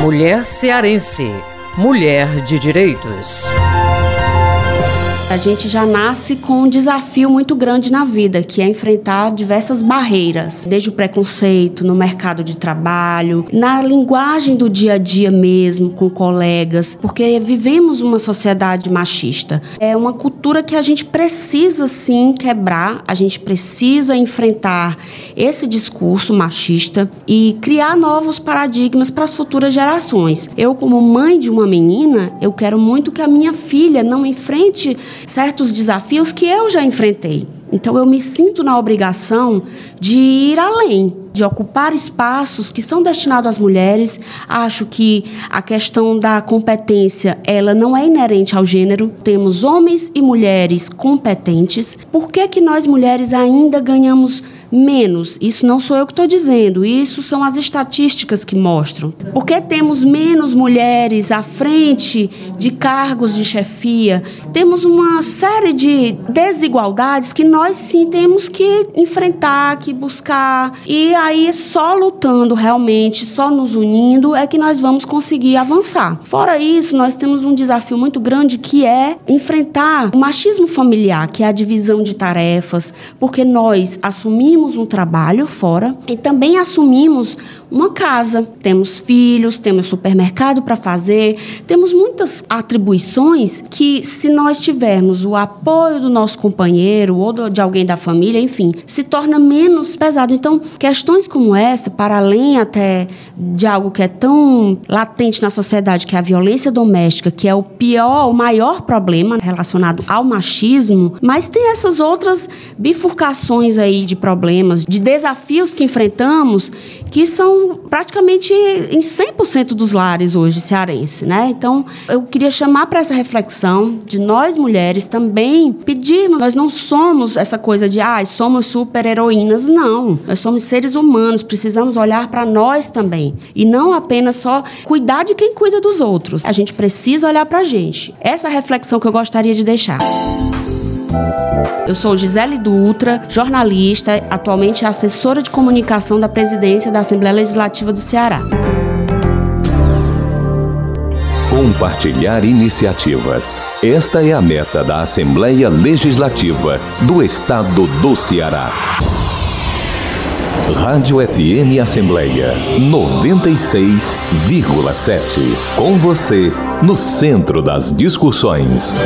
Mulher cearense. Mulher de direitos. A gente já nasce com um desafio muito grande na vida, que é enfrentar diversas barreiras, desde o preconceito no mercado de trabalho, na linguagem do dia a dia mesmo, com colegas, porque vivemos uma sociedade machista. É uma cultura que a gente precisa sim quebrar, a gente precisa enfrentar esse discurso machista e criar novos paradigmas para as futuras gerações. Eu, como mãe de uma menina, eu quero muito que a minha filha não enfrente certos desafios que eu já enfrentei. Então eu me sinto na obrigação de ir além, de ocupar espaços que são destinados às mulheres. Acho que a questão da competência, ela não é inerente ao gênero. Temos homens e mulheres competentes. Por que que nós mulheres ainda ganhamos menos? Isso não sou eu que estou dizendo, isso são as estatísticas que mostram. Por que temos menos mulheres à frente de cargos de chefia? Temos uma série de desigualdades que nós sim temos que enfrentar, que buscar. E aí, só lutando realmente, só nos unindo, é que nós vamos conseguir avançar. Fora isso, nós temos um desafio muito grande que é enfrentar o machismo familiar, que é a divisão de tarefas, porque nós assumimos um trabalho fora e também assumimos uma casa. Temos filhos, temos supermercado para fazer, temos muitas atribuições que, se nós tivermos o apoio do nosso companheiro ou de alguém da família, enfim, se torna menos pesado. Então, questões como essa, para além até de algo que é tão latente na sociedade, que é a violência doméstica, que é o pior, o maior problema relacionado ao machismo, mas tem essas outras bifurcações aí de problemas, de desafios que enfrentamos, que são praticamente em 100% dos lares hoje cearense, né? Então, eu queria chamar para essa reflexão de nós mulheres também pedirmos, nós não somos essa coisa de, ah, somos super heroínas. Não, nós somos seres humanos, precisamos olhar para nós também. E não apenas só cuidar de quem cuida dos outros. A gente precisa olhar para a gente. Essa é reflexão que eu gostaria de deixar. Eu sou Gisele Dutra, jornalista, atualmente assessora de comunicação da presidência da Assembleia Legislativa do Ceará. Compartilhar iniciativas. Esta é a meta da Assembleia Legislativa do Estado do Ceará. Rádio FM Assembleia 96,7. Com você, no centro das discussões.